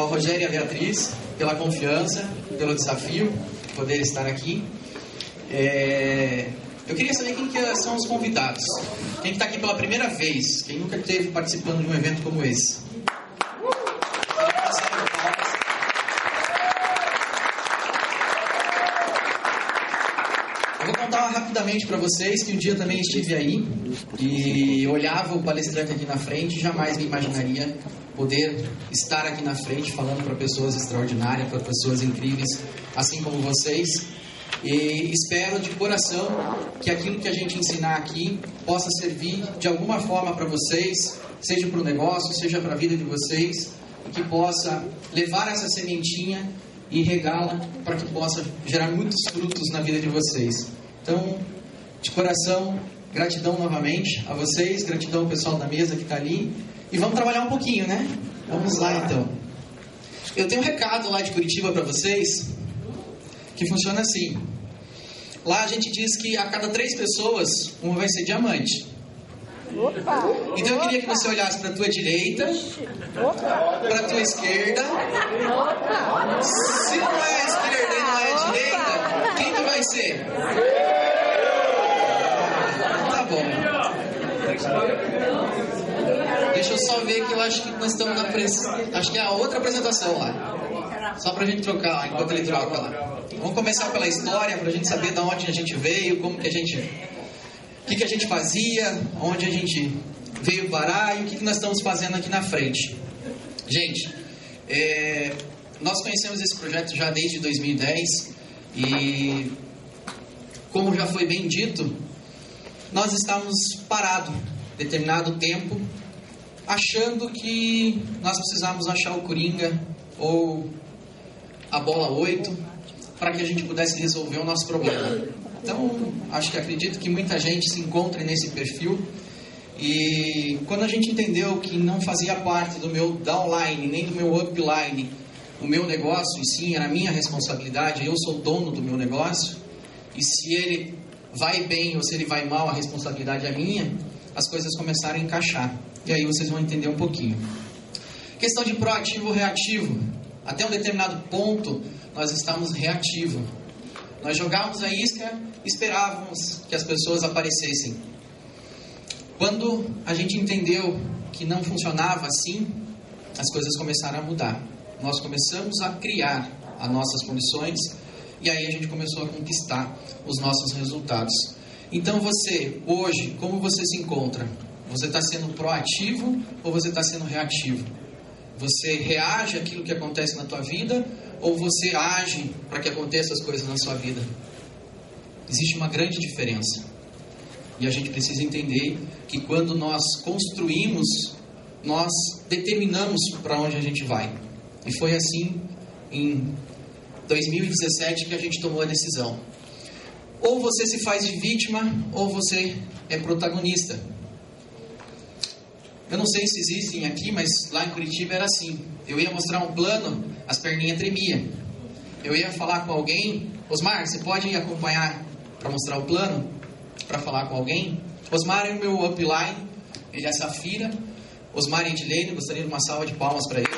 ao Rogério e à Beatriz pela confiança, pelo desafio, poder estar aqui. É, Eu queria saber quem que são os convidados. Quem está aqui pela primeira vez, quem nunca esteve participando de um evento como esse. Eu vou contar rapidamente para vocês que um dia também estive aí e olhava o palestrante aqui na frente e jamais me imaginaria poder estar aqui na frente falando para pessoas extraordinárias, para pessoas incríveis, assim como vocês. E espero de coração que aquilo que a gente ensinar aqui possa servir de alguma forma para vocês, seja para o negócio, seja para a vida de vocês, e que possa levar essa sementinha e regá-la para que possa gerar muitos frutos na vida de vocês. Então, de coração, gratidão novamente a vocês, gratidão ao pessoal da mesa que está ali. E vamos trabalhar um pouquinho, né? Vamos lá então. Eu tenho um recado lá de Curitiba para vocês que funciona assim. Lá a gente diz que a cada três pessoas, uma vai ser diamante. Opa! Então eu queria que você olhasse para a tua direita, para a tua esquerda. Se não é a esquerda e não é a direita, quem que vai ser? Bom. Deixa eu só ver que eu acho que nós estamos na pres... acho que é a outra apresentação lá. Só pra gente trocar lá, enquanto ele troca lá. Vamos começar pela história pra gente saber de onde a gente veio, como que a gente o que, que a gente fazia, onde a gente veio parar e o que, que nós estamos fazendo aqui na frente. Gente, é, nós conhecemos esse projeto já desde 2010 e, como já foi bem dito, nós estávamos parados determinado tempo, achando que nós precisávamos achar o Coringa ou a bola 8 para que a gente pudesse resolver o nosso problema. Então, acho que acredito que muita gente se encontre nesse perfil. E quando a gente entendeu que não fazia parte do meu downline, nem do meu upline, o meu negócio, e sim era minha responsabilidade, eu sou dono do meu negócio, e se ele vai bem ou se ele vai mal, a responsabilidade é minha, as coisas começaram a encaixar. E aí vocês vão entender um pouquinho. Questão de proativo ou reativo. Até um determinado ponto, nós estamos reativos. Nós jogávamos a isca, esperávamos que as pessoas aparecessem. Quando a gente entendeu que não funcionava assim, as coisas começaram a mudar. Nós começamos a criar as nossas condições e aí a gente começou a conquistar os nossos resultados. Então você, hoje, como você se encontra? Você está sendo proativo ou você está sendo reativo? Você reage àquilo que acontece na tua vida ou você age para que aconteçam as coisas na sua vida? Existe uma grande diferença. E a gente precisa entender que quando nós construímos, nós determinamos para onde a gente vai. E foi assim em 2017 que a gente tomou a decisão. Ou você se faz de vítima, ou você é protagonista. Eu não sei se existem aqui, mas lá em Curitiba era assim. Eu ia mostrar um plano, as perninhas tremiam. Eu ia falar com alguém, Osmar, você pode acompanhar para mostrar o plano? Para falar com alguém? Osmar é o meu upline, ele é Safira. Osmar e Edilene, gostaria de uma salva de palmas para ele.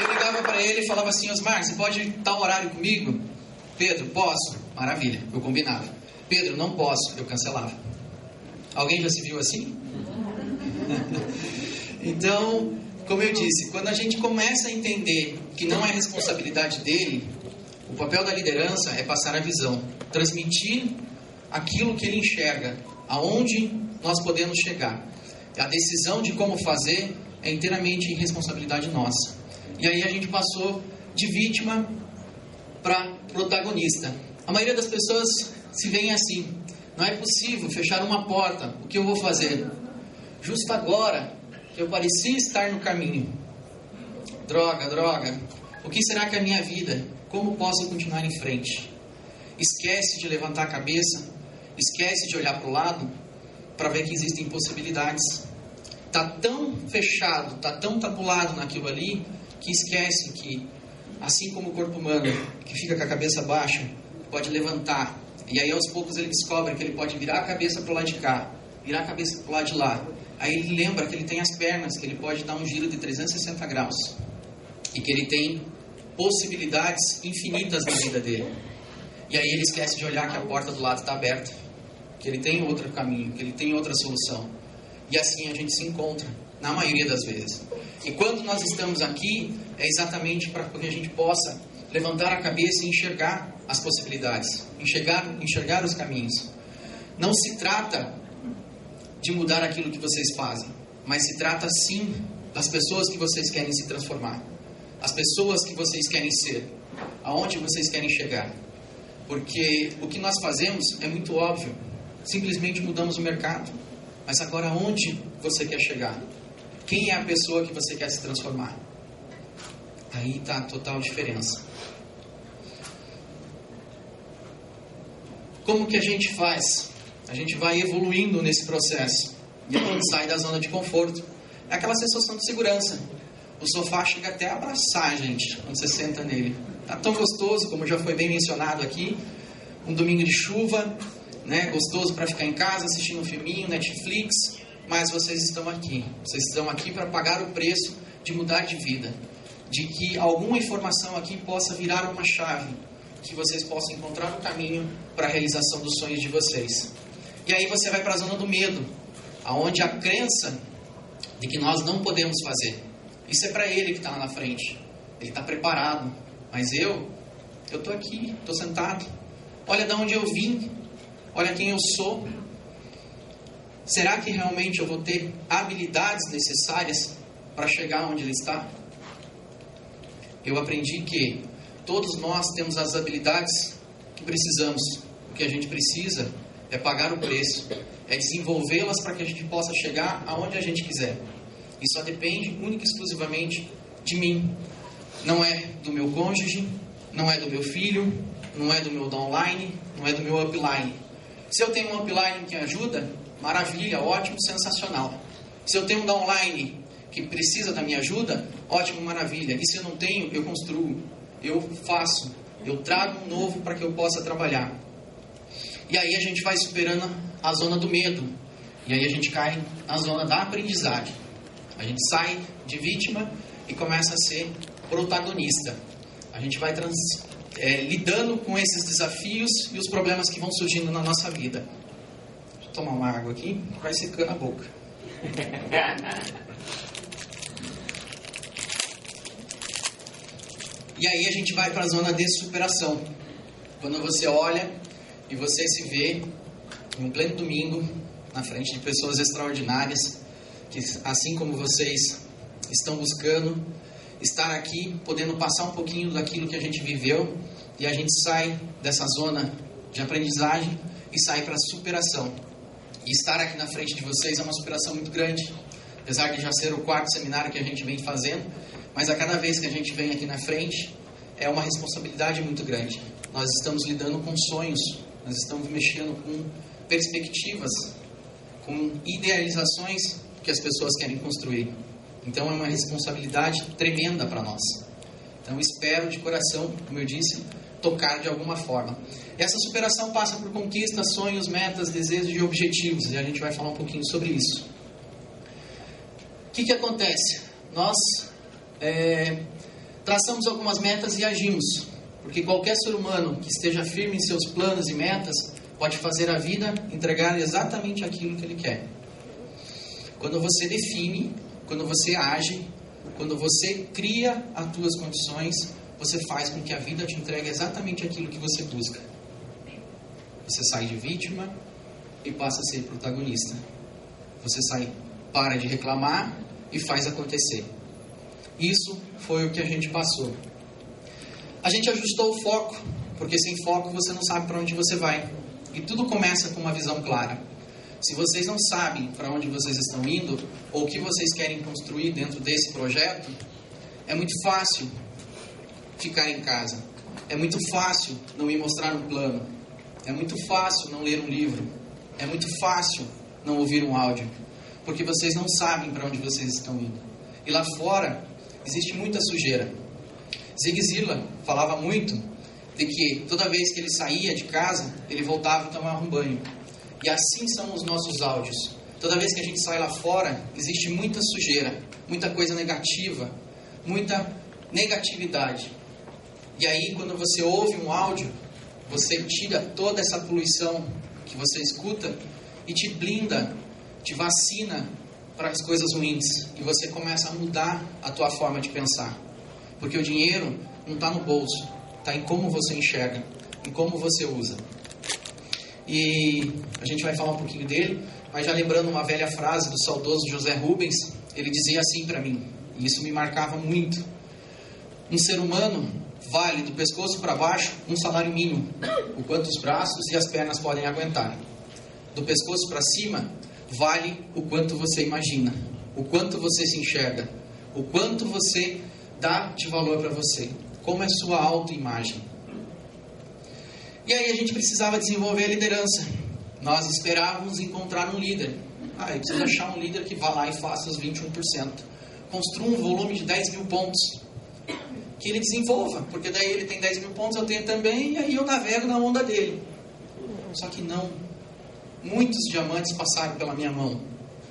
Eu ligava ele e falava assim, Osmar, você pode tal horário comigo? Pedro, posso? Maravilha, eu combinava. Pedro, não posso, eu cancelava. Alguém já se viu assim? então, como eu disse, quando a gente começa a entender que não é responsabilidade dele, o papel da liderança é passar a visão, transmitir aquilo que ele enxerga, aonde nós podemos chegar. A decisão de como fazer é inteiramente responsabilidade nossa. E aí a gente passou de vítima para protagonista, A maioria das pessoas se veem assim: não é possível fechar uma porta, o que eu vou fazer? Justo agora que eu parecia estar no caminho. Droga, droga, o que será que é a minha vida? Como posso continuar em frente? Esquece de levantar a cabeça, esquece de olhar para o lado para ver que existem possibilidades. Tá tão fechado, tá tão tabulado naquilo ali que esquece que assim como o corpo humano que fica com a cabeça baixa pode levantar e aí aos poucos ele descobre que ele pode virar a cabeça para o lado de cá, virar a cabeça para o lado de lá. Aí ele lembra que ele tem as pernas, que ele pode dar um giro de 360 graus e que ele tem possibilidades infinitas na vida dele. E aí ele esquece de olhar que a porta do lado está aberta, que ele tem outro caminho, que ele tem outra solução. E assim a gente se encontra, na maioria das vezes. E quando nós estamos aqui, é exatamente para que a gente possa levantar a cabeça e enxergar as possibilidades, enxergar, enxergar os caminhos. Não se trata de mudar aquilo que vocês fazem, mas se trata sim das pessoas que vocês querem se transformar as pessoas que vocês querem ser, aonde vocês querem chegar. Porque o que nós fazemos é muito óbvio. Simplesmente mudamos o mercado. Mas agora onde você quer chegar? Quem é a pessoa que você quer se transformar? Aí está a total diferença. Como que a gente faz? A gente vai evoluindo nesse processo. E a gente sai da zona de conforto. É aquela sensação de segurança. O sofá chega até a abraçar, gente, quando você senta nele. Tá tão gostoso, como já foi bem mencionado aqui. Um domingo de chuva, né? Gostoso para ficar em casa assistindo um filminho, Netflix. Mas vocês estão aqui. Vocês estão aqui para pagar o preço de mudar de vida. De que alguma informação aqui possa virar uma chave. Que vocês possam encontrar um caminho para a realização dos sonhos de vocês. E aí você vai para a zona do medo, aonde a crença de que nós não podemos fazer isso é para ele que está lá na frente. Ele está preparado. Mas eu, eu estou aqui, estou sentado. Olha de onde eu vim. Olha quem eu sou. Será que realmente eu vou ter habilidades necessárias para chegar onde ele está? Eu aprendi que todos nós temos as habilidades que precisamos. O que a gente precisa é pagar o preço, é desenvolvê-las para que a gente possa chegar aonde a gente quiser. E só depende única e exclusivamente de mim. Não é do meu cônjuge, não é do meu filho, não é do meu downline, não é do meu upline. Se eu tenho um upline que ajuda, maravilha, ótimo, sensacional. Se eu tenho um downline que precisa da minha ajuda, ótimo, maravilha. E se eu não tenho, eu construo, eu faço, eu trago um novo para que eu possa trabalhar. E aí a gente vai superando a zona do medo. E aí a gente cai na zona da aprendizagem. A gente sai de vítima e começa a ser protagonista. A gente vai trans, é, lidando com esses desafios e os problemas que vão surgindo na nossa vida. Tomar uma água aqui, vai secando a boca. E aí a gente vai para a zona de superação. Quando você olha e você se vê em um pleno domingo, na frente de pessoas extraordinárias, que assim como vocês estão buscando estar aqui, podendo passar um pouquinho daquilo que a gente viveu e a gente sai dessa zona de aprendizagem e sai para a superação. E estar aqui na frente de vocês é uma superação muito grande, apesar de já ser o quarto seminário que a gente vem fazendo, mas a cada vez que a gente vem aqui na frente é uma responsabilidade muito grande. Nós estamos lidando com sonhos, nós estamos mexendo com perspectivas, com idealizações que as pessoas querem construir. Então é uma responsabilidade tremenda para nós. Então espero de coração, como eu disse, tocar de alguma forma. Essa superação passa por conquistas, sonhos, metas, desejos e objetivos, e a gente vai falar um pouquinho sobre isso. O que, que acontece? Nós é, traçamos algumas metas e agimos, porque qualquer ser humano que esteja firme em seus planos e metas pode fazer a vida entregar exatamente aquilo que ele quer. Quando você define, quando você age, quando você cria as tuas condições, você faz com que a vida te entregue exatamente aquilo que você busca. Você sai de vítima e passa a ser protagonista. Você sai, para de reclamar e faz acontecer. Isso foi o que a gente passou. A gente ajustou o foco Porque sem foco você não sabe para onde você vai. E tudo começa com uma visão clara. Se vocês não sabem para onde vocês estão indo ou o que vocês querem construir dentro desse projeto, é muito fácil ficar em casa. É muito fácil não me mostrar um plano. É muito fácil não ler um livro. É muito fácil não ouvir um áudio. Porque vocês não sabem para onde vocês estão indo. E lá fora existe muita sujeira. Zig Ziglar falava muito de que toda vez que ele saía de casa, ele voltava a tomar um banho. E assim são os nossos áudios. Toda vez que a gente sai lá fora, existe muita sujeira, muita coisa negativa, muita negatividade. E aí, quando você ouve um áudio, você tira toda essa poluição que você escuta e te blinda, te vacina para as coisas ruins. E você começa a mudar a tua forma de pensar. Porque o dinheiro não está no bolso, está em como você enxerga, em como você usa. E a gente vai falar um pouquinho dele, mas já lembrando uma velha frase do saudoso José Rubens, ele dizia assim para mim, e isso me marcava muito: um ser humano vale do pescoço para baixo um salário mínimo, o quanto os braços e as pernas podem aguentar. Do pescoço para cima, vale o quanto você imagina, o quanto você se enxerga, o quanto você dá de valor para você, como é sua autoimagem. E aí a gente precisava desenvolver a liderança. Nós esperávamos encontrar um líder. Ah, eu preciso achar um líder que vá lá e faça os 21%. Construa um volume de 10 mil pontos que ele desenvolva, porque daí ele tem 10 mil pontos, eu tenho também, e aí eu navego na onda dele. Só que não. Muitos diamantes passaram pela minha mão.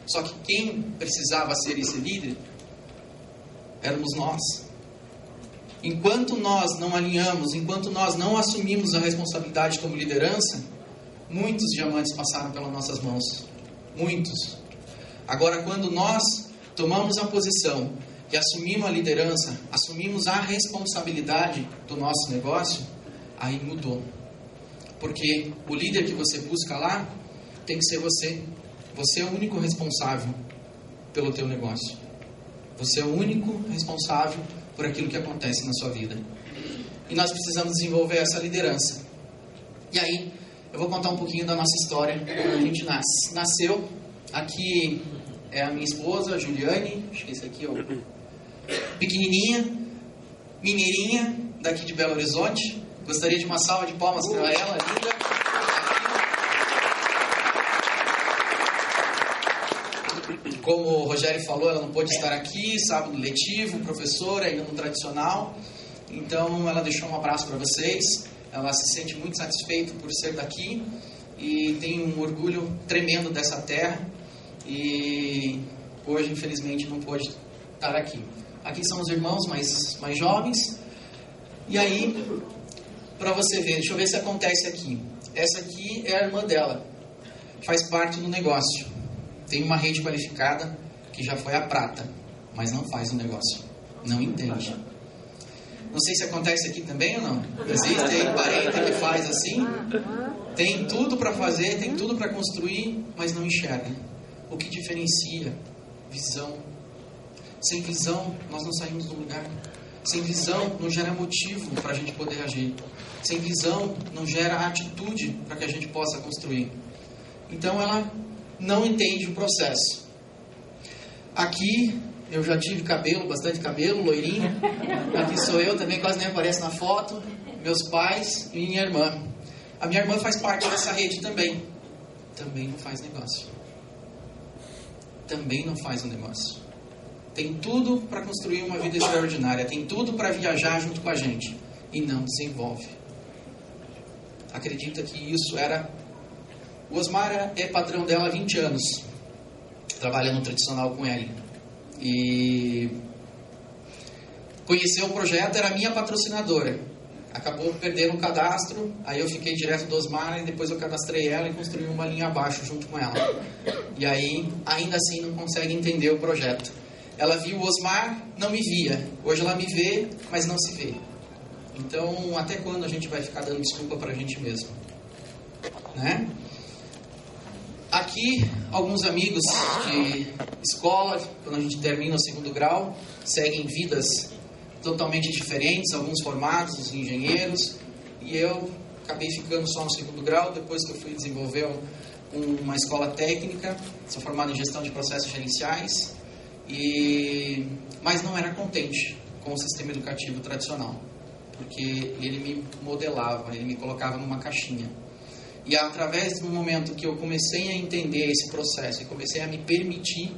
Só que quem precisava ser esse líder éramos nós. Enquanto nós não alinhamos, enquanto nós não assumimos a responsabilidade como liderança, muitos diamantes passaram pelas nossas mãos. Muitos. Agora, quando nós tomamos a posição e assumimos a liderança, assumimos a responsabilidade do nosso negócio, aí mudou. Porque o líder que você busca lá tem que ser você. Você é o único responsável pelo teu negócio. Você é o único responsável por aquilo que acontece na sua vida. E nós precisamos desenvolver essa liderança. E aí, eu vou contar um pouquinho da nossa história, quando a gente nasce. Nasceu, aqui é a minha esposa, Juliane, acho que esse aqui é o pequenininha, mineirinha, daqui de Belo Horizonte. Gostaria de uma salva de palmas para ela, linda. Como o Rogério falou, ela não pôde estar aqui, sábado letivo, professora, ainda no tradicional. Então, ela deixou um abraço para vocês. Ela se sente muito satisfeita por ser daqui e tem um orgulho tremendo dessa terra. E hoje, infelizmente, não pôde estar aqui. Aqui são os irmãos mais, mais jovens. E aí, para você ver, deixa eu ver se acontece aqui. Essa aqui é a irmã dela, faz parte do negócio. Tem uma rede qualificada que já foi a prata, mas não faz o negócio, não entende. Não sei se acontece aqui também ou não. Existe parente que faz assim, tem tudo para fazer, tem tudo para construir, mas não enxerga. O que diferencia? Visão. Sem visão, nós não saímos do lugar. Sem visão, não gera motivo para a gente poder agir. Sem visão, não gera atitude para que a gente possa construir. Então, ela não entende o processo. Aqui, eu já tive cabelo, bastante cabelo, loirinho. Aqui sou eu, também quase nem aparece na foto. Meus pais e minha irmã. A minha irmã faz parte dessa rede também. Também não faz negócio. Também não faz um negócio tem tudo para construir uma vida extraordinária, tem tudo para viajar junto com a gente e não desenvolve. Acredita que isso era. O Osmar é patrão dela há 20 anos, trabalha no tradicional com ele. E conheceu o projeto, era minha patrocinadora. Acabou perdendo o cadastro, aí eu fiquei direto do Osmar e depois eu cadastrei ela e construí uma linha abaixo junto com ela. E aí, ainda assim, não consegue entender o projeto. Ela viu o Osmar, não me via. Hoje ela me vê, mas não se vê. Então, até quando a gente vai ficar dando desculpa para a gente mesmo? Né? Aqui, alguns amigos de escola, quando a gente termina o segundo grau, seguem vidas totalmente diferentes, alguns formados, engenheiros, e eu acabei ficando só no segundo grau, depois que eu fui desenvolver uma escola técnica, sou formado em gestão de processos gerenciais, e mas não era contente com o sistema educativo tradicional, porque ele me modelava, ele me colocava numa caixinha. E através do momento que eu comecei a entender esse processo e comecei a me permitir,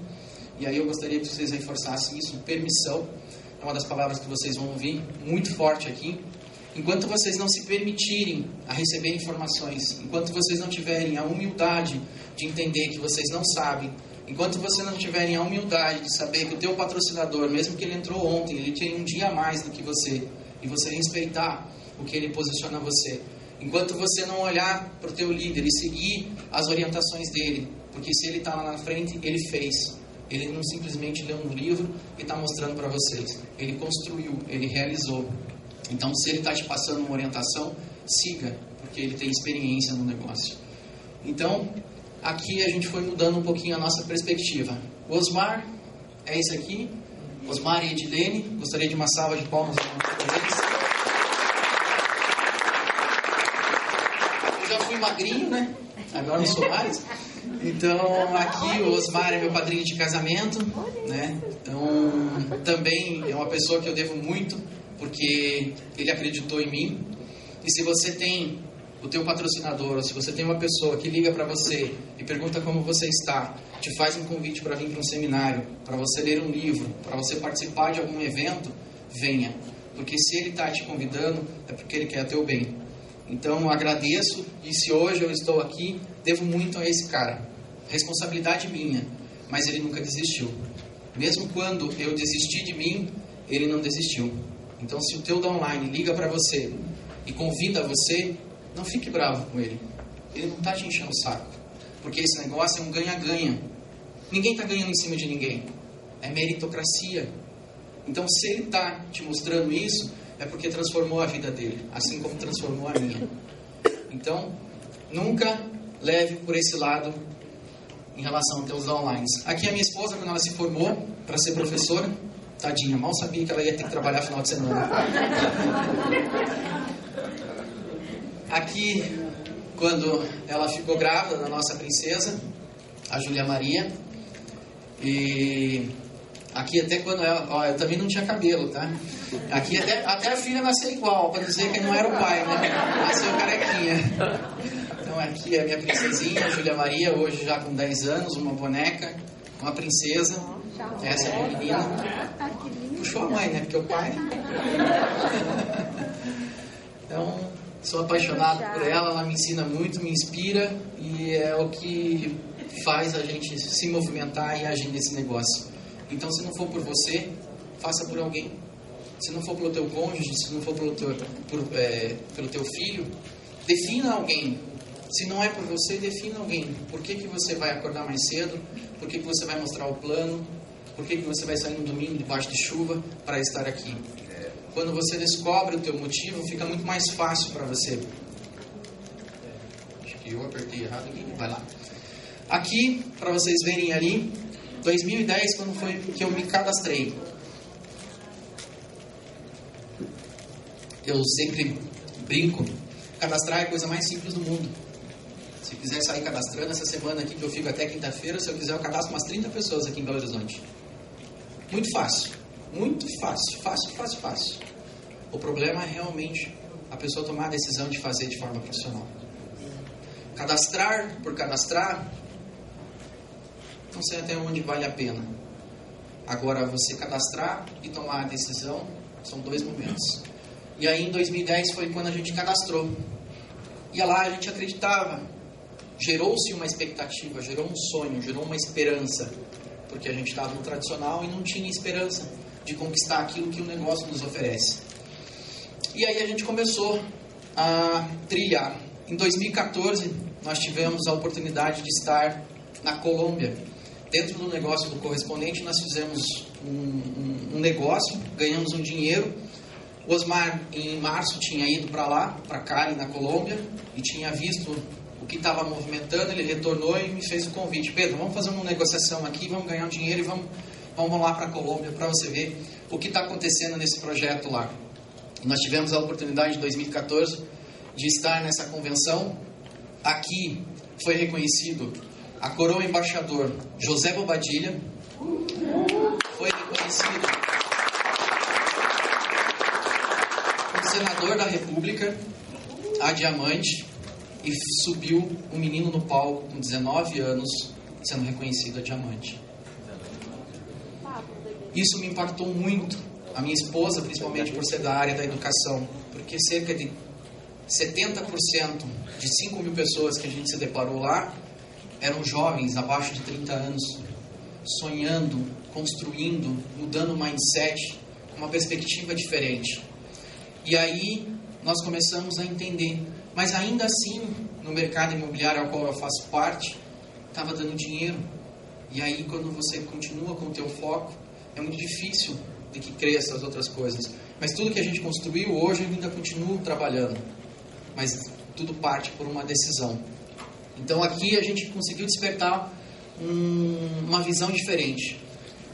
e aí eu gostaria que vocês reforçassem isso, permissão, é uma das palavras que vocês vão ouvir muito forte aqui. Enquanto vocês não se permitirem a receber informações, enquanto vocês não tiverem a humildade de entender que vocês não sabem, enquanto vocês não tiverem a humildade de saber que o teu patrocinador, mesmo que ele entrou ontem, ele tem um dia a mais do que você, e você respeitar o que ele posiciona você, enquanto você não olhar para o teu líder e seguir as orientações dele, porque se ele está lá na frente, ele fez. Ele não simplesmente leu um livro e está mostrando para vocês. Ele construiu, ele realizou. Então, se ele está te passando uma orientação, siga, porque ele tem experiência no negócio. Então, aqui a gente foi mudando um pouquinho a nossa perspectiva. O Osmar é esse aqui. Osmar e Edilene. Gostaria de uma salva de palmas para eles. Eu já fui magrinho, né? Agora não sou mais. Então, aqui o Osmar é meu padrinho de casamento, né? Então, também é uma pessoa que eu devo muito porque ele acreditou em mim. E se você tem o teu patrocinador, ou se você tem uma pessoa que liga para você e pergunta como você está, te faz um convite para vir para um seminário, para você ler um livro, para você participar de algum evento, venha. Porque se ele está te convidando, é porque ele quer teu bem. Então agradeço e se hoje eu estou aqui, devo muito a esse cara. Responsabilidade minha, mas ele nunca desistiu. Mesmo quando eu desisti de mim, ele não desistiu. Então, se o teu downline liga para você e convida você, não fique bravo com ele. Ele não está te enchendo o saco. Porque esse negócio é um ganha-ganha. Ninguém está ganhando em cima de ninguém. É meritocracia. Então, se ele está te mostrando isso, é porque transformou a vida dele, assim como transformou a minha. Então, nunca leve por esse lado em relação aos teus downlines. Aqui a minha esposa, quando ela se formou para ser professora, Tadinha, mal sabia que ela ia ter que trabalhar final de semana. Aqui, quando ela ficou grávida da nossa princesa, a Júlia Maria, e aqui até quando ela, ó, eu também não tinha cabelo, tá? Aqui até, até a filha nasceu igual, para dizer que não era o pai, né? Nasceu carequinha. Então aqui é a minha princesinha, a Júlia Maria, hoje já com 10 anos, uma boneca, uma princesa. Essa é a menina. Puxou a mãe, né? Porque o pai. Então, sou apaixonado por ela, ela me ensina muito, me inspira e é o que faz a gente se movimentar e agir nesse negócio. Então, se não for por você, faça por alguém. Se não for pelo teu cônjuge, se não for pelo teu, por, é, pelo teu filho, defina alguém. Se não é por você, defina alguém. Por que, que você vai acordar mais cedo? Por que, que você vai mostrar o plano? Por que, que você vai sair no domingo debaixo de chuva para estar aqui? Quando você descobre o teu motivo, fica muito mais fácil para você. Acho que eu apertei errado aqui, vai lá. Aqui, para vocês verem ali, 2010, quando foi que eu me cadastrei. Eu sempre brinco, cadastrar é a coisa mais simples do mundo. Se quiser sair cadastrando essa semana aqui, que eu fico até quinta-feira, se eu quiser, eu cadastro umas 30 pessoas aqui em Belo Horizonte. Muito fácil. Muito fácil. Fácil, fácil, fácil. O problema é realmente a pessoa tomar a decisão de fazer de forma profissional. Cadastrar por cadastrar, não sei até onde vale a pena. Agora, você cadastrar e tomar a decisão são dois momentos. E aí, em 2010 foi quando a gente cadastrou. E lá a gente acreditava. Gerou-se uma expectativa, gerou um sonho, gerou uma esperança porque a gente estava no tradicional e não tinha esperança de conquistar aquilo que o negócio nos oferece. E aí a gente começou a trilhar. Em 2014, nós tivemos a oportunidade de estar na Colômbia. Dentro do negócio do correspondente, nós fizemos um, um, um negócio, ganhamos um dinheiro. Osmar, em março, tinha ido para lá, para Cali, na Colômbia, e tinha visto o que estava movimentando, ele retornou e me fez o convite. Pedro, vamos fazer uma negociação aqui, vamos ganhar um dinheiro e vamos, vamos lá para a Colômbia para você ver o que está acontecendo nesse projeto lá. Nós tivemos a oportunidade em 2014 de estar nessa convenção. Aqui foi reconhecido a coroa embaixador José Bobadilha, foi reconhecido o senador da República, a Diamante, e subiu um menino no palco com 19 anos, sendo reconhecido a Diamante. Isso me impactou muito, a minha esposa, principalmente por ser da área da educação, porque cerca de 70% de 5 mil pessoas que a gente se deparou lá eram jovens abaixo de 30 anos, sonhando, construindo, mudando o mindset, uma perspectiva diferente. E aí nós começamos a entender, mas ainda assim, no mercado imobiliário ao qual eu faço parte, estava dando dinheiro. E aí quando você continua com o teu foco, é muito difícil de que cresça as outras coisas. Mas tudo que a gente construiu hoje ainda continuo trabalhando. Mas tudo parte por uma decisão. Então aqui a gente conseguiu despertar um, uma visão diferente.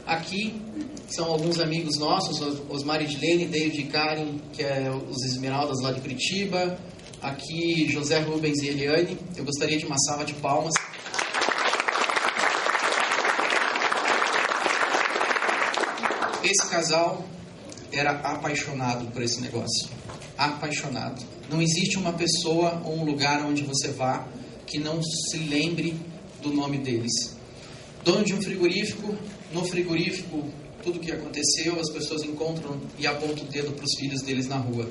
Aqui são alguns amigos nossos, Osmar Edilene, David Karen, que é os Esmeraldas lá de Curitiba. Aqui José Rubens e Eliane. Eu gostaria de uma salva de palmas. Esse casal era apaixonado por esse negócio. Apaixonado. Não existe uma pessoa ou um lugar onde você vá que não se lembre do nome deles. Dono de um frigorífico, no frigorífico, tudo que aconteceu, as pessoas encontram e apontam o dedo para os filhos deles na rua.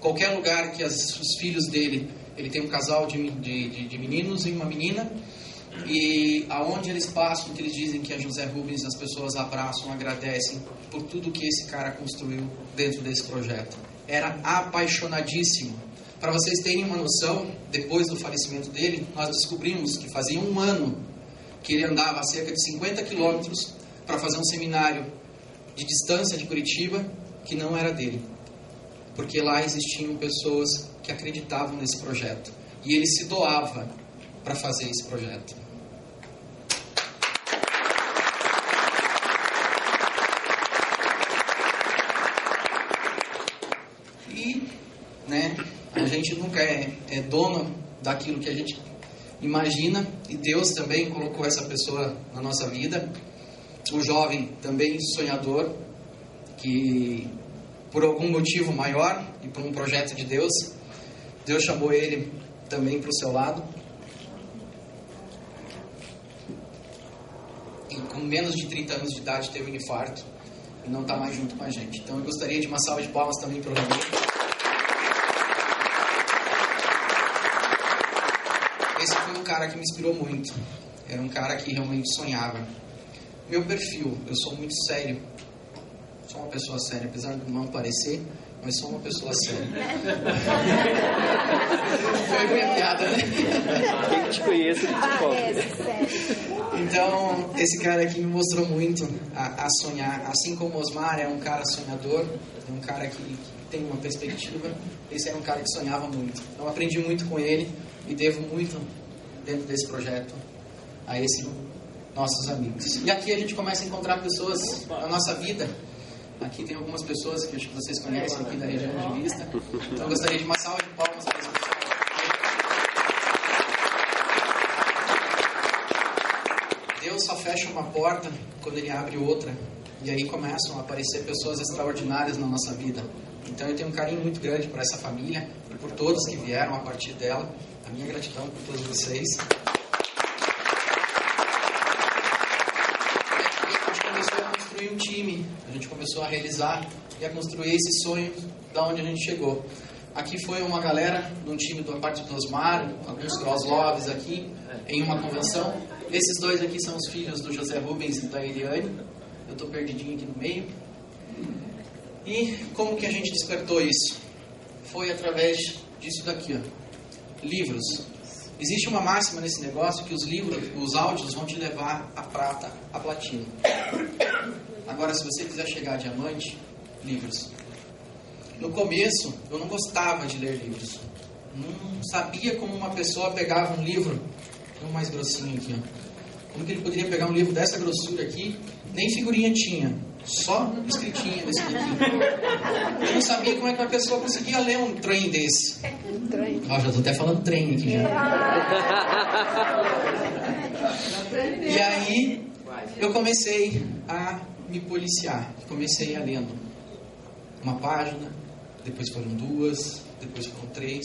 Qualquer lugar que as, os filhos dele, ele tem um casal de, de, de meninos e uma menina, e aonde eles passam, que eles dizem que é José Rubens, as pessoas abraçam, agradecem por tudo que esse cara construiu dentro desse projeto. Era apaixonadíssimo para vocês terem uma noção, depois do falecimento dele, nós descobrimos que fazia um ano que ele andava cerca de 50 quilômetros para fazer um seminário de distância de Curitiba que não era dele. Porque lá existiam pessoas que acreditavam nesse projeto. E ele se doava para fazer esse projeto. E, né, a gente nunca é, é dono daquilo que a gente imagina e Deus também colocou essa pessoa na nossa vida. O jovem também sonhador, que por algum motivo maior e por um projeto de Deus, Deus chamou ele também para o seu lado. E com menos de 30 anos de idade teve um infarto e não está mais junto com a gente. Então eu gostaria de uma salva de palmas também para o. esse foi um cara que me inspirou muito. Era um cara que realmente sonhava. Meu perfil, eu sou muito sério. Sou uma pessoa séria, apesar de não parecer, mas sou uma pessoa séria. foi minha piada, né? Quem te conhece, te Então, esse cara aqui me mostrou muito a, a, sonhar. Assim como Osmar é um cara sonhador, é um cara que, que tem uma perspectiva, esse era um cara que sonhava muito. Então, aprendi muito com ele e devo muito dentro desse projeto a esses nossos amigos. E aqui a gente começa a encontrar pessoas na nossa vida. Aqui tem algumas pessoas que acho que vocês conhecem aqui da região de Vista. Então eu gostaria de uma salva de palmas para pessoal. Deus só fecha uma porta quando Ele abre outra. E aí começam a aparecer pessoas extraordinárias na nossa vida. Então eu tenho um carinho muito grande por essa família por todos que vieram a partir dela. A minha gratidão por todos vocês. A gente começou a construir um time, a gente começou a realizar e a construir esse sonho da onde a gente chegou. Aqui foi uma galera de um time da parte do Osmar, alguns crossloves aqui, em uma convenção. Esses dois aqui são os filhos do José Rubens e da Eliane. Eu estou perdidinho aqui no meio. E como que a gente despertou isso? Foi através disso daqui, ó livros. Existe uma máxima nesse negócio que os livros, os áudios vão te levar a prata, a platina. Agora, se você quiser chegar a diamante, livros. No começo, eu não gostava de ler livros. Não sabia como uma pessoa pegava um livro, um mais grossinho aqui, ó. Como que ele poderia pegar um livro dessa grossura aqui? Nem figurinha tinha, só escritinha desse aqui. Eu não sabia como é que uma pessoa conseguia ler um trem desse. Trem. Ó, já estou até falando trem aqui já. E aí eu comecei a me policiar. Comecei a lendo uma página, depois foram duas, depois foram três,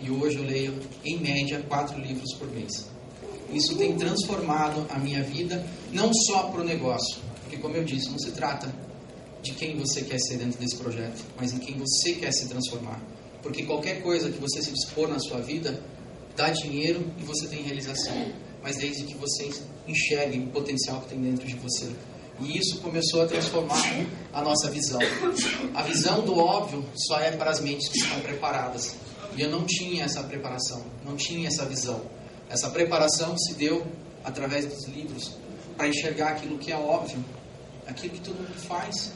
e hoje eu leio em média quatro livros por mês. Isso tem transformado a minha vida, não só para o negócio, porque como eu disse, não se trata de quem você quer ser dentro desse projeto, mas em quem você quer se transformar. Porque qualquer coisa que você se dispor na sua vida dá dinheiro e você tem realização, mas desde que você enxergue o potencial que tem dentro de você. E isso começou a transformar a nossa visão. A visão do óbvio só é para as mentes que estão preparadas. E eu não tinha essa preparação, não tinha essa visão. Essa preparação se deu através dos livros para enxergar aquilo que é óbvio, aquilo que todo mundo faz.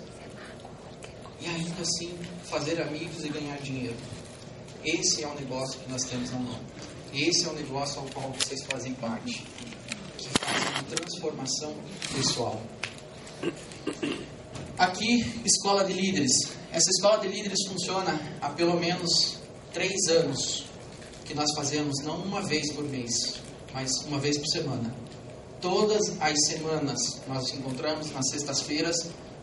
E ainda assim fazer amigos e ganhar dinheiro. Esse é o negócio que nós temos na mão. Esse é o negócio ao qual vocês fazem parte, que faz uma transformação pessoal. Aqui, escola de líderes. Essa escola de líderes funciona há pelo menos três anos, que nós fazemos não uma vez por mês, mas uma vez por semana. Todas as semanas nós nos encontramos nas sextas-feiras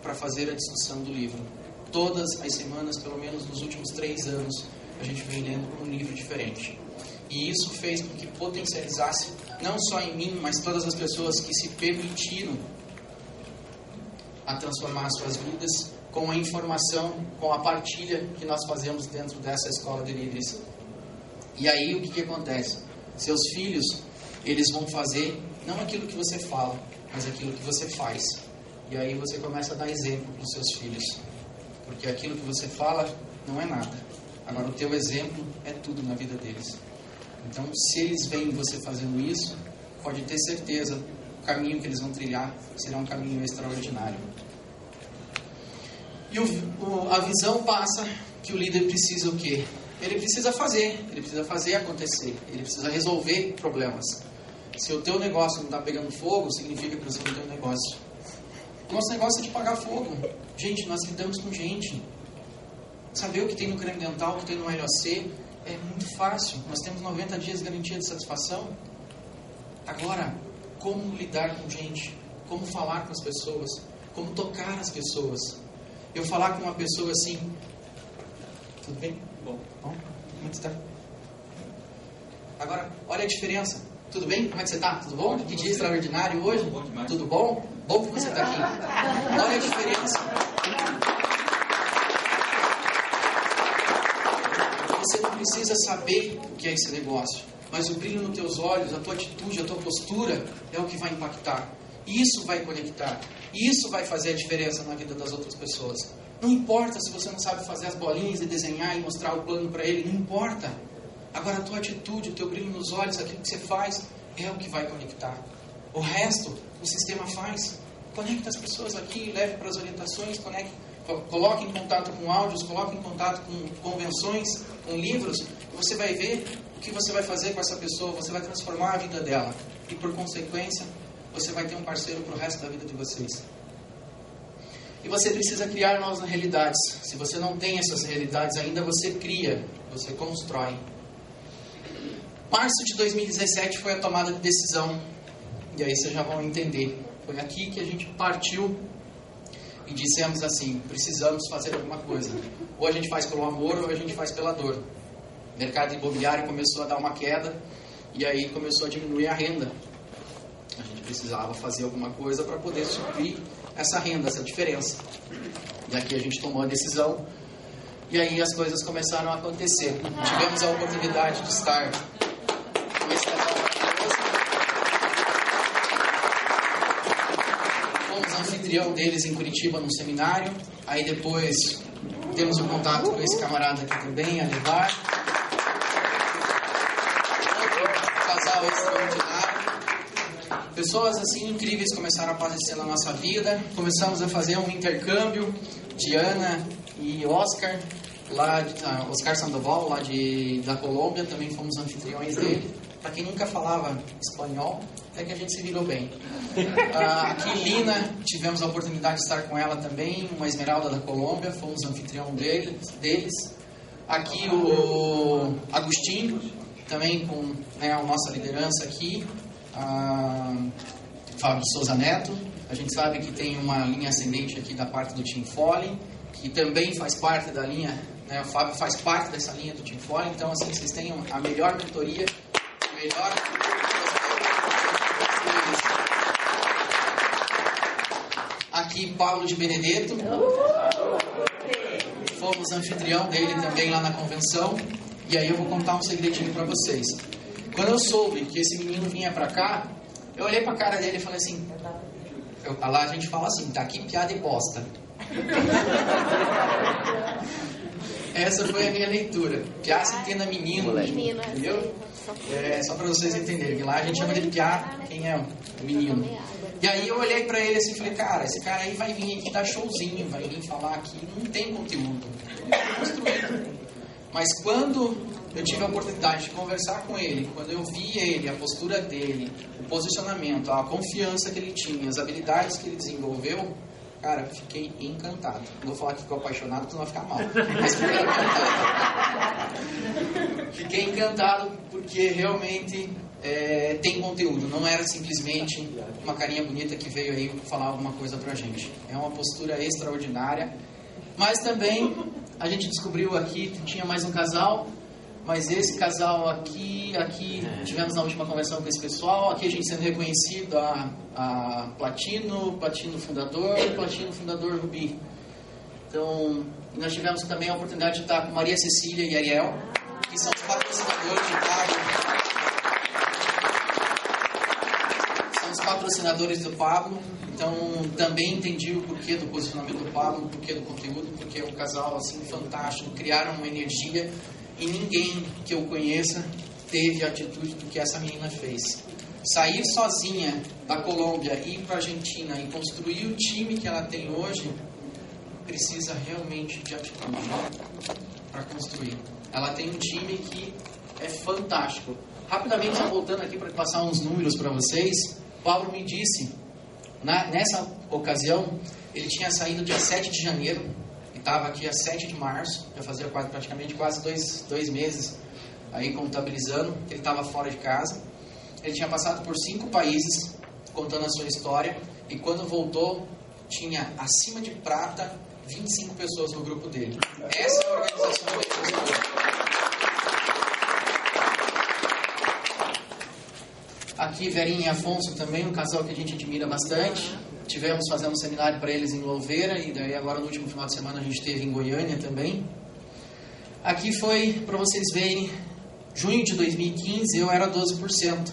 para fazer a discussão do livro. Todas as semanas, pelo menos nos últimos três anos, a gente vem lendo um livro diferente. E isso fez com que potencializasse, não só em mim, mas todas as pessoas que se permitiram a transformar suas vidas com a informação, com a partilha que nós fazemos dentro dessa escola de líderes. E aí o que, que acontece? Seus filhos, eles vão fazer não aquilo que você fala, mas aquilo que você faz. E aí você começa a dar exemplo para os seus filhos. Porque aquilo que você fala não é nada. Agora o teu exemplo é tudo na vida deles. Então, se eles veem você fazendo isso, pode ter certeza, o caminho que eles vão trilhar será um caminho extraordinário. E o, o, a visão passa que o líder precisa o quê? Ele precisa fazer, ele precisa fazer acontecer, ele precisa resolver problemas. Se o teu negócio não está pegando fogo, significa que você não tem um negócio. Nosso negócio é de pagar fogo. Gente, nós lidamos com gente. Saber o que tem no creme dental, o que tem no LOC, é muito fácil. Nós temos 90 dias de garantia de satisfação. Agora, como lidar com gente? Como falar com as pessoas? Como tocar as pessoas? Eu falar com uma pessoa assim, tudo bem? Bom. Bom? Como está? Agora, olha a diferença. Tudo bem? Como é que você está? Tudo bom? Que dia extraordinário hoje? Tudo bom? Bom que você está aqui. Olha a diferença. Você não precisa saber o que é esse negócio, mas o brilho nos teus olhos, a tua atitude, a tua postura é o que vai impactar. Isso vai conectar. Isso vai fazer a diferença na vida das outras pessoas. Não importa se você não sabe fazer as bolinhas e desenhar e mostrar o plano para ele, não importa. Agora a tua atitude, o teu brilho nos olhos, aquilo que você faz, é o que vai conectar. O resto, o sistema faz. Conecta as pessoas aqui, leve para as orientações, conecte, coloque em contato com áudios, coloque em contato com convenções, com livros. Você vai ver o que você vai fazer com essa pessoa, você vai transformar a vida dela. E por consequência, você vai ter um parceiro para o resto da vida de vocês. E você precisa criar novas realidades. Se você não tem essas realidades ainda, você cria, você constrói. Março de 2017 foi a tomada de decisão. E aí vocês já vão entender. Foi aqui que a gente partiu e dissemos assim: precisamos fazer alguma coisa. Ou a gente faz pelo amor, ou a gente faz pela dor. O mercado imobiliário começou a dar uma queda e aí começou a diminuir a renda. A gente precisava fazer alguma coisa para poder suprir essa renda, essa diferença. E aqui a gente tomou a decisão e aí as coisas começaram a acontecer. Tivemos a oportunidade de estar anfitrião deles em Curitiba num seminário. Aí depois temos o um contato com esse camarada aqui também, a Levar. Outro casal extraordinário. Pessoas assim incríveis começaram a aparecer na nossa vida. Começamos a fazer um intercâmbio de Ana e Oscar, lá de, uh, Oscar Sandoval, lá de, da Colômbia, também fomos anfitriões dele. Para quem nunca falava espanhol, até que a gente se virou bem. Ah, aqui, Lina, tivemos a oportunidade de estar com ela também, uma esmeralda da Colômbia, fomos anfitrião deles. deles. Aqui o Agostinho, também com né, a nossa liderança aqui, a Fábio Souza Neto. A gente sabe que tem uma linha ascendente aqui da parte do Team Foley, que também faz parte da linha, né, o Fábio faz parte dessa linha do Team Foley, então assim, vocês têm a melhor mentoria, melhor aqui Paulo de Benedetto. Fomos anfitrião dele também lá na convenção. E aí eu vou contar um segredinho para vocês. Quando eu soube que esse menino vinha para cá, eu olhei para a cara dele e falei assim: eu, lá a gente fala assim, tá aqui piada e bosta. Essa foi a minha leitura. Piá se entenda menino, menino entendeu? É, só para vocês entenderem. Lá a gente chama de piá quem é o menino. E aí eu olhei para ele assim e falei, cara, esse cara aí vai vir aqui dar showzinho, vai vir falar aqui, não tem conteúdo. Mas quando eu tive a oportunidade de conversar com ele, quando eu vi ele, a postura dele, o posicionamento, a confiança que ele tinha, as habilidades que ele desenvolveu, cara, fiquei encantado. Não vou falar que ficou apaixonado, porque não vai ficar mal. Mas fiquei encantado. fiquei encantado porque realmente é, tem conteúdo, não era simplesmente uma carinha bonita que veio aí falar alguma coisa pra gente. É uma postura extraordinária. Mas também a gente descobriu aqui que tinha mais um casal, mas esse casal aqui, aqui tivemos na última conversa com esse pessoal, aqui a gente sendo reconhecido a, a Platino, Platino Fundador e Platino Fundador Rubi. Então, nós tivemos também a oportunidade de estar com Maria Cecília e Ariel, que são os patrocinadores de Pablo. São os patrocinadores do Pablo. Então, também entendi o porquê do posicionamento do Pablo, o porquê do conteúdo, porque é um casal assim fantástico, criaram uma energia e ninguém que eu conheça teve a atitude do que essa menina fez. Sair sozinha da Colômbia, ir para a Argentina e construir o time que ela tem hoje, precisa realmente de atitude para construir. Ela tem um time que é fantástico. Rapidamente, voltando aqui para passar uns números para vocês, Pablo me disse na, nessa ocasião, ele tinha saído dia 7 de janeiro estava aqui a 7 de março, já fazia quase, praticamente quase dois, dois meses aí contabilizando, ele estava fora de casa. Ele tinha passado por cinco países, contando a sua história, e quando voltou, tinha acima de prata 25 pessoas no grupo dele. Essa é a organização dele. Aqui, Verinha e Afonso também, um casal que a gente admira bastante. Tivemos fazendo um seminário para eles em Louveira e daí agora no último final de semana a gente teve em Goiânia também. Aqui foi, para vocês verem, junho de 2015 eu era 12%.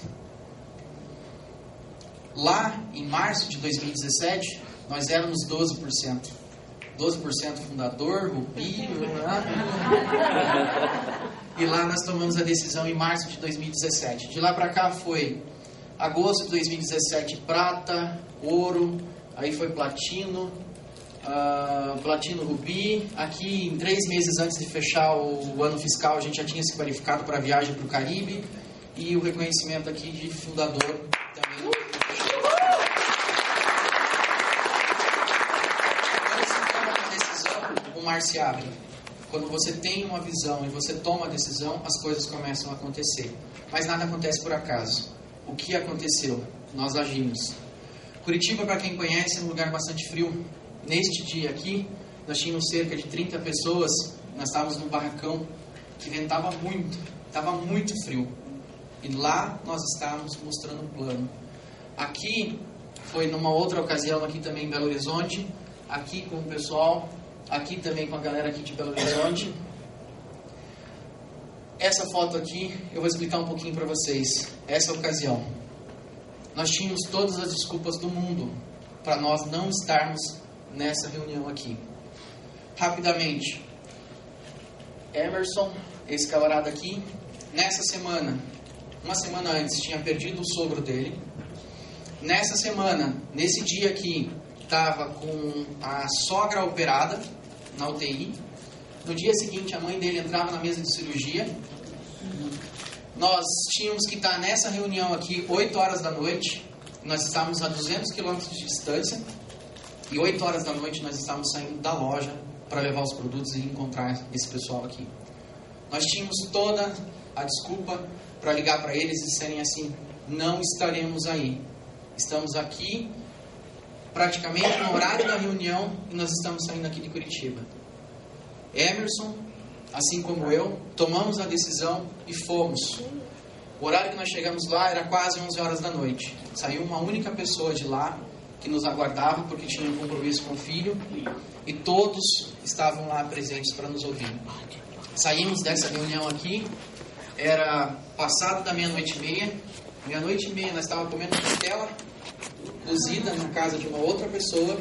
Lá, em março de 2017, nós éramos 12%. 12% fundador, Rubi. e lá nós tomamos a decisão em março de 2017. De lá para cá foi agosto de 2017 prata, ouro, aí foi platino, uh, platino rubi. Aqui, em três meses antes de fechar o ano fiscal, a gente já tinha se qualificado para a viagem para o Caribe e o reconhecimento aqui de fundador também. Quando se toma uma decisão, o mar se abre. Quando você tem uma visão e você toma a decisão, as coisas começam a acontecer. Mas nada acontece por acaso o que aconteceu? Nós agimos. Curitiba, para quem conhece, é um lugar bastante frio. Neste dia aqui, nós tínhamos cerca de 30 pessoas, nós estávamos num barracão que ventava muito, estava muito frio. E lá nós estávamos mostrando um plano. Aqui foi numa outra ocasião, aqui também em Belo Horizonte, aqui com o pessoal, aqui também com a galera aqui de Belo Horizonte. Essa foto aqui eu vou explicar um pouquinho para vocês. Essa ocasião, nós tínhamos todas as desculpas do mundo para nós não estarmos nessa reunião aqui. Rapidamente, Emerson, esse camarada aqui, nessa semana, uma semana antes, tinha perdido o sogro dele. Nessa semana, nesse dia aqui, estava com a sogra operada na UTI no dia seguinte, a mãe dele entrava na mesa de cirurgia. Nós tínhamos que estar nessa reunião aqui 8 horas da noite. Nós estávamos a 200 quilômetros de distância. E 8 horas da noite nós estávamos saindo da loja para levar os produtos e encontrar esse pessoal aqui. Nós tínhamos toda a desculpa para ligar para eles e disserem assim: não estaremos aí. Estamos aqui praticamente no horário da reunião e nós estamos saindo aqui de Curitiba. Emerson, assim como eu, tomamos a decisão e fomos. O horário que nós chegamos lá era quase 11 horas da noite. Saiu uma única pessoa de lá que nos aguardava porque tinha um compromisso com o filho e todos estavam lá presentes para nos ouvir. Saímos dessa reunião aqui, era passado da meia-noite e meia. Meia-noite e meia nós estávamos comendo costela cozida na casa de uma outra pessoa.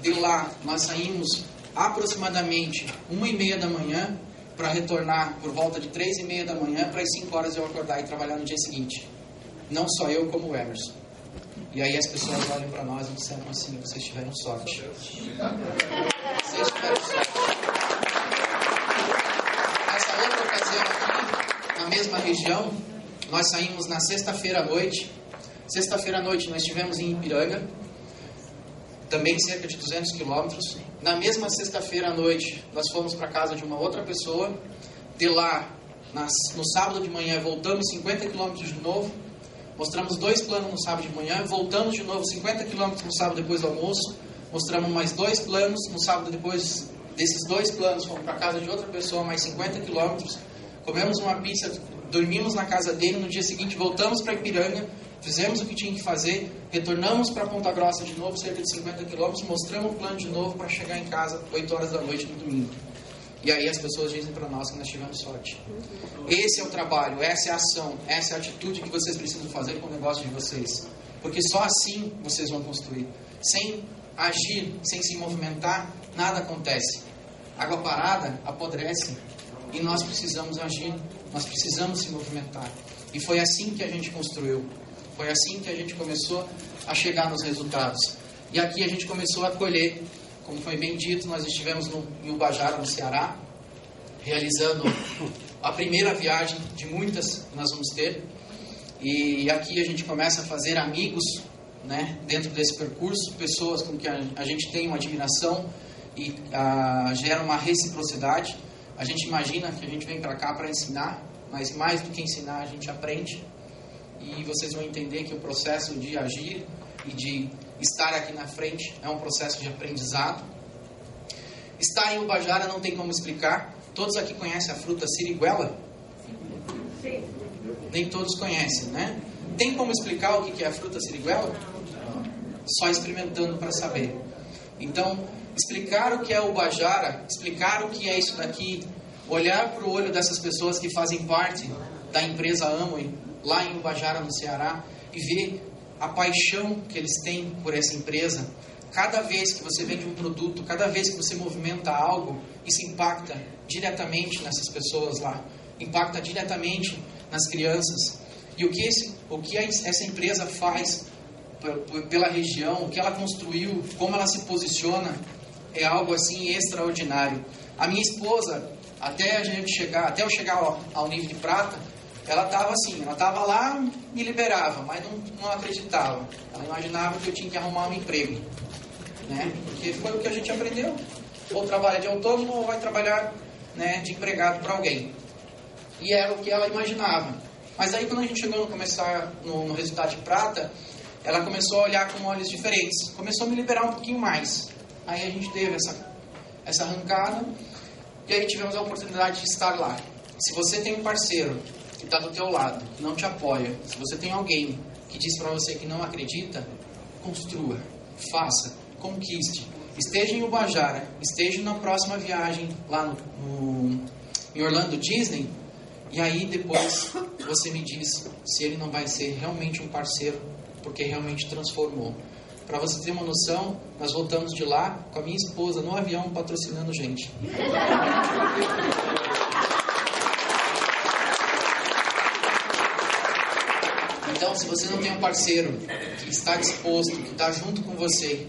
De lá nós saímos aproximadamente uma e meia da manhã para retornar por volta de três e meia da manhã para as cinco horas eu acordar e trabalhar no dia seguinte. Não só eu como o Emerson. E aí as pessoas olham para nós e disseram assim: vocês tiveram sorte. Vocês tiveram sorte. Nessa outra ocasião aqui, na mesma região, nós saímos na sexta-feira à noite. Sexta-feira à noite nós estivemos em Ipiranga, também cerca de 200 quilômetros. Na mesma sexta-feira à noite nós fomos para casa de uma outra pessoa. De lá, nas, no sábado de manhã, voltamos 50 quilômetros de novo. Mostramos dois planos no sábado de manhã, voltamos de novo 50 quilômetros no sábado depois do almoço. Mostramos mais dois planos no sábado depois desses dois planos. Fomos para casa de outra pessoa, mais 50 quilômetros. Comemos uma pizza, dormimos na casa dele. No dia seguinte, voltamos para Ipiranga, fizemos o que tinha que fazer, retornamos para Ponta Grossa de novo, cerca de 50 quilômetros. Mostramos o plano de novo para chegar em casa 8 horas da noite no domingo. E aí as pessoas dizem para nós que nós tivemos sorte. Esse é o trabalho, essa é a ação, essa é a atitude que vocês precisam fazer com o negócio de vocês. Porque só assim vocês vão construir. Sem agir, sem se movimentar, nada acontece. Água parada apodrece. E nós precisamos agir, nós precisamos se movimentar. E foi assim que a gente construiu. Foi assim que a gente começou a chegar nos resultados. E aqui a gente começou a colher como foi bem dito, nós estivemos no, Ubajara, no Ceará, realizando a primeira viagem de muitas que nós vamos ter. E aqui a gente começa a fazer amigos né, dentro desse percurso, pessoas com que a, a gente tem uma admiração e a, gera uma reciprocidade. A gente imagina que a gente vem para cá para ensinar, mas mais do que ensinar, a gente aprende. E vocês vão entender que o processo de agir e de estar aqui na frente é um processo de aprendizado. Estar em Ubajara não tem como explicar. Todos aqui conhecem a fruta siriguela? Sim. Nem todos conhecem, né? Tem como explicar o que é a fruta siriguela? Só experimentando para saber. Então, explicar o que é Ubajara, explicar o que é isso daqui, olhar para o olho dessas pessoas que fazem parte da empresa Amway, lá em Ubajara, no Ceará, e ver a paixão que eles têm por essa empresa. Cada vez que você vende um produto, cada vez que você movimenta algo, isso impacta diretamente nessas pessoas lá, impacta diretamente nas crianças. E o que, esse, o que essa empresa faz pela região, o que ela construiu, como ela se posiciona, é algo assim extraordinário. A minha esposa, até a gente chegar, até eu chegar ao, nível de prata, ela estava assim, ela estava lá, me liberava, mas não, não acreditava. Ela imaginava que eu tinha que arrumar um emprego. Né? Porque foi o que a gente aprendeu. Ou trabalha de autônomo ou vai trabalhar né, de empregado para alguém. E era o que ela imaginava. Mas aí quando a gente chegou no começar no, no resultado de prata, ela começou a olhar com olhos diferentes. Começou a me liberar um pouquinho mais. Aí a gente teve essa, essa arrancada e aí tivemos a oportunidade de estar lá. Se você tem um parceiro está do teu lado, que não te apoia, se você tem alguém que diz para você que não acredita, construa, faça, conquiste. Esteja em Ubajara, esteja na próxima viagem lá no, no, em Orlando Disney, e aí depois você me diz se ele não vai ser realmente um parceiro, porque realmente transformou. Para você ter uma noção, nós voltamos de lá com a minha esposa no avião patrocinando gente. Então, se você não tem um parceiro que está disposto, que está junto com você,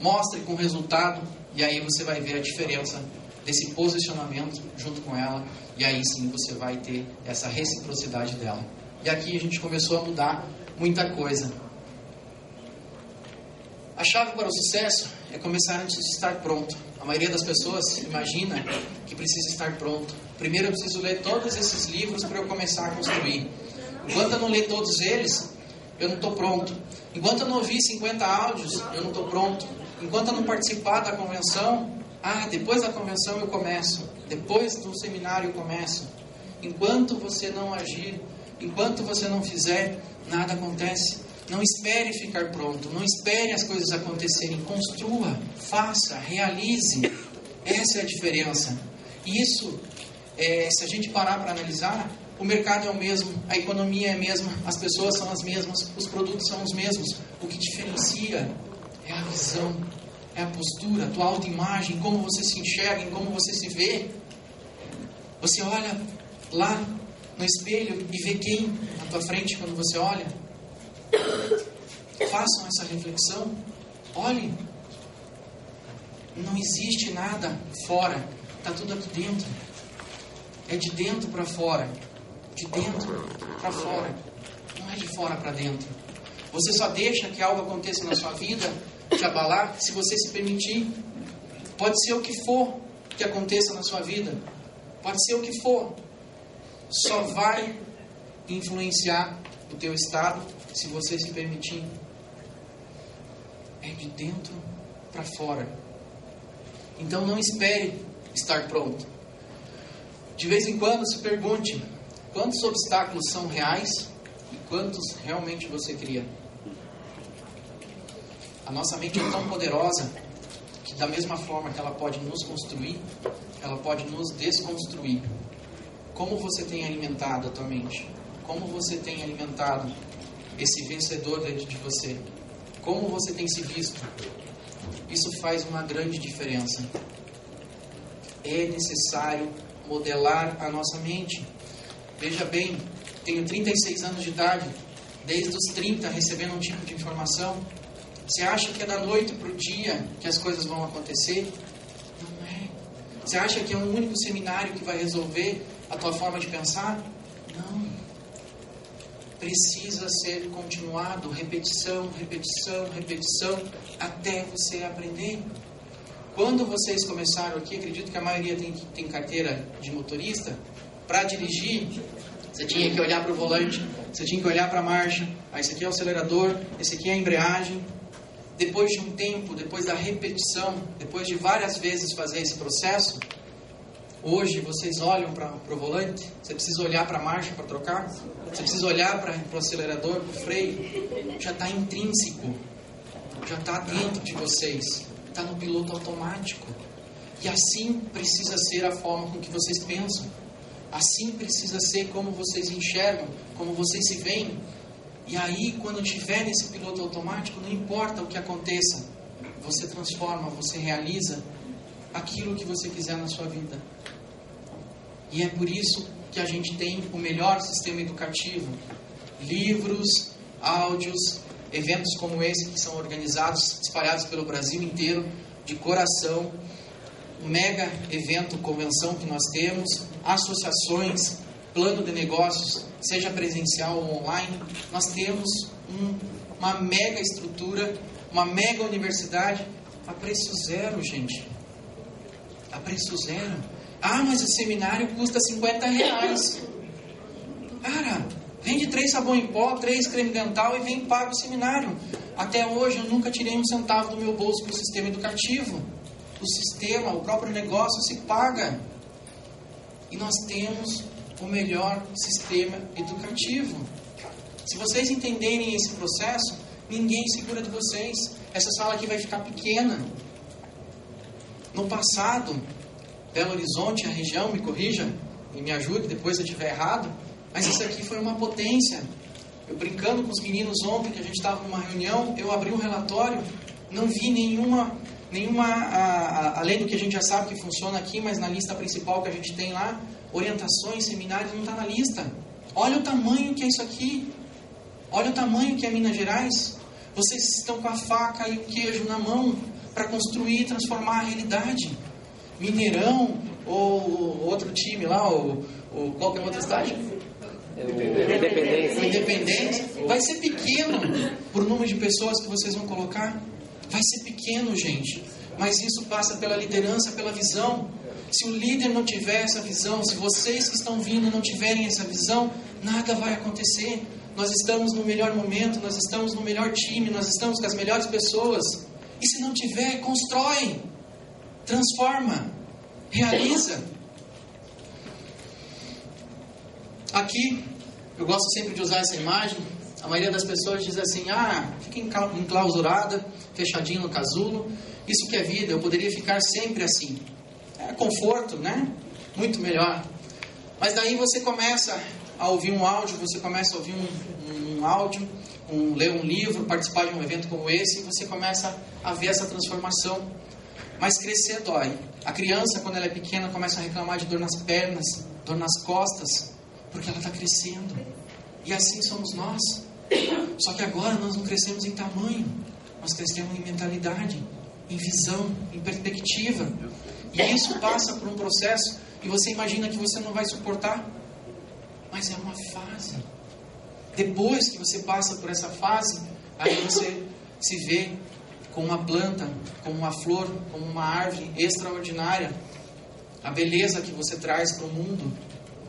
mostre com resultado e aí você vai ver a diferença desse posicionamento junto com ela, e aí sim você vai ter essa reciprocidade dela. E aqui a gente começou a mudar muita coisa. A chave para o sucesso é começar antes de estar pronto. A maioria das pessoas imagina que precisa estar pronto. Primeiro eu preciso ler todos esses livros para eu começar a construir. Enquanto eu não ler todos eles, eu não estou pronto. Enquanto eu não ouvir 50 áudios, eu não estou pronto. Enquanto eu não participar da convenção, ah, depois da convenção eu começo. Depois do seminário eu começo. Enquanto você não agir, enquanto você não fizer, nada acontece. Não espere ficar pronto, não espere as coisas acontecerem. Construa, faça, realize. Essa é a diferença. Isso, é, se a gente parar para analisar, o mercado é o mesmo, a economia é a mesma, as pessoas são as mesmas, os produtos são os mesmos. O que diferencia é a visão, é a postura, a tua autoimagem, como você se enxerga, como você se vê. Você olha lá no espelho e vê quem na tua frente quando você olha. Façam essa reflexão. Olhem. Não existe nada fora. Está tudo aqui dentro. É de dentro para fora. De dentro para fora. Não é de fora para dentro. Você só deixa que algo aconteça na sua vida, te abalar, se você se permitir. Pode ser o que for que aconteça na sua vida. Pode ser o que for. Só vai influenciar o teu estado se você se permitir. É de dentro para fora. Então não espere estar pronto. De vez em quando se pergunte quantos obstáculos são reais e quantos realmente você cria. A nossa mente é tão poderosa que da mesma forma que ela pode nos construir, ela pode nos desconstruir. Como você tem alimentado a tua mente? Como você tem alimentado esse vencedor dentro de você? Como você tem se visto? Isso faz uma grande diferença. É necessário modelar a nossa mente. Veja bem, tenho 36 anos de idade, desde os 30 recebendo um tipo de informação. Você acha que é da noite para o dia que as coisas vão acontecer? Não é. Você acha que é um único seminário que vai resolver a tua forma de pensar? Não. Precisa ser continuado, repetição, repetição, repetição, até você aprender. Quando vocês começaram aqui, acredito que a maioria tem, tem carteira de motorista, para dirigir, você tinha que olhar para o volante, você tinha que olhar para a marcha, aí esse aqui é o acelerador, esse aqui é a embreagem. Depois de um tempo, depois da repetição, depois de várias vezes fazer esse processo, Hoje vocês olham para o volante, você precisa olhar para a marcha para trocar, você precisa olhar para o acelerador, para o freio, já está intrínseco, já está dentro de vocês, está no piloto automático. E assim precisa ser a forma com que vocês pensam, assim precisa ser como vocês enxergam, como vocês se veem. E aí, quando estiver nesse piloto automático, não importa o que aconteça, você transforma, você realiza aquilo que você quiser na sua vida. E é por isso que a gente tem o melhor sistema educativo. Livros, áudios, eventos como esse que são organizados, espalhados pelo Brasil inteiro, de coração, mega evento, convenção que nós temos, associações, plano de negócios, seja presencial ou online, nós temos um, uma mega estrutura, uma mega universidade a preço zero, gente. A preço zero. Ah, mas o seminário custa 50 reais. Cara, vende três sabão em pó, três creme dental e vem paga o seminário. Até hoje eu nunca tirei um centavo do meu bolso para o sistema educativo. O sistema, o próprio negócio se paga. E nós temos o melhor sistema educativo. Se vocês entenderem esse processo, ninguém segura de vocês. Essa sala aqui vai ficar pequena. No passado, Belo Horizonte, a região, me corrija e me ajude depois se eu estiver errado, mas isso aqui foi uma potência. Eu brincando com os meninos ontem, que a gente estava numa reunião, eu abri um relatório, não vi nenhuma, nenhuma a, a, além do que a gente já sabe que funciona aqui, mas na lista principal que a gente tem lá, orientações, seminários, não está na lista. Olha o tamanho que é isso aqui. Olha o tamanho que é Minas Gerais. Vocês estão com a faca e o queijo na mão para construir e transformar a realidade. Mineirão ou outro time lá, ou, ou qualquer outro estádio? Independência. O Independente vai ser pequeno por número de pessoas que vocês vão colocar. Vai ser pequeno, gente. Mas isso passa pela liderança, pela visão. Se o líder não tiver essa visão, se vocês que estão vindo não tiverem essa visão, nada vai acontecer. Nós estamos no melhor momento, nós estamos no melhor time, nós estamos com as melhores pessoas. E se não tiver, constrói, transforma, realiza. Aqui, eu gosto sempre de usar essa imagem. A maioria das pessoas diz assim: ah, fica enclausurada, fechadinho no casulo. Isso que é vida, eu poderia ficar sempre assim. É conforto, né? Muito melhor. Mas daí você começa a ouvir um áudio, você começa a ouvir um, um áudio, um, ler um livro, participar de um evento como esse, e você começa a ver essa transformação. Mas crescer dói. A criança, quando ela é pequena, começa a reclamar de dor nas pernas, dor nas costas, porque ela está crescendo. E assim somos nós. Só que agora nós não crescemos em tamanho, nós crescemos em mentalidade, em visão, em perspectiva. E isso passa por um processo e você imagina que você não vai suportar, mas é uma fase. Depois que você passa por essa fase, aí você se vê como uma planta, como uma flor, como uma árvore extraordinária. A beleza que você traz para o mundo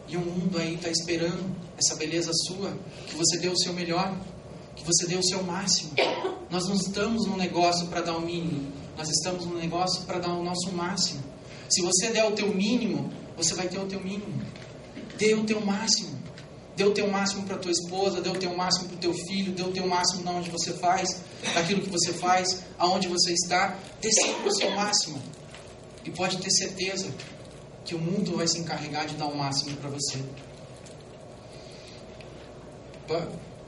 e o mundo aí está esperando essa beleza sua, que você dê o seu melhor, que você dê o seu máximo. Nós não estamos num negócio para dar o mínimo, nós estamos num negócio para dar o nosso máximo. Se você der o teu mínimo, você vai ter o teu mínimo. Dê o teu máximo. Dê o teu máximo para tua esposa, dê o teu máximo para o teu filho, dê o teu máximo na onde você faz, daquilo que você faz, aonde você está. Dê sempre o seu máximo. E pode ter certeza que o mundo vai se encarregar de dar o máximo para você.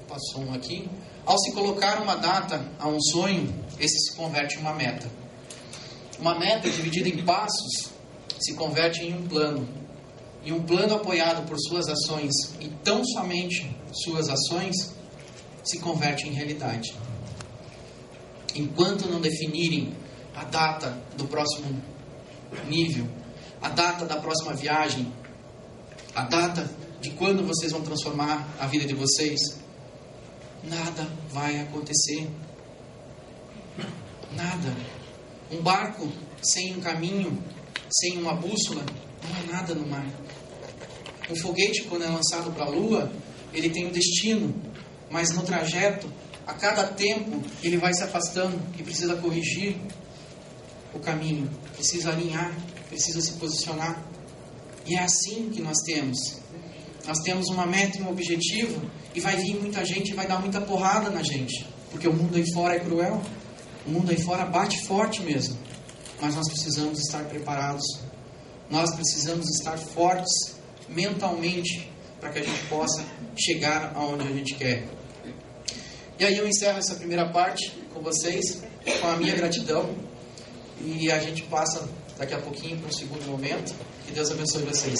Passou um aqui. Ao se colocar uma data a um sonho, esse se converte em uma meta. Uma meta dividida em passos se converte em um plano. E um plano apoiado por suas ações, e tão somente suas ações, se converte em realidade. Enquanto não definirem a data do próximo nível, a data da próxima viagem, a data de quando vocês vão transformar a vida de vocês, nada vai acontecer. Nada. Um barco sem um caminho, sem uma bússola, não é nada no mar. Um foguete, quando é lançado para a Lua, ele tem um destino, mas no trajeto, a cada tempo, ele vai se afastando e precisa corrigir o caminho, precisa alinhar, precisa se posicionar. E é assim que nós temos. Nós temos uma meta e um objetivo, e vai vir muita gente e vai dar muita porrada na gente, porque o mundo aí fora é cruel. O mundo aí fora bate forte mesmo. Mas nós precisamos estar preparados. Nós precisamos estar fortes mentalmente para que a gente possa chegar aonde a gente quer. E aí eu encerro essa primeira parte com vocês, com a minha gratidão. E a gente passa daqui a pouquinho para o segundo momento. Que Deus abençoe vocês.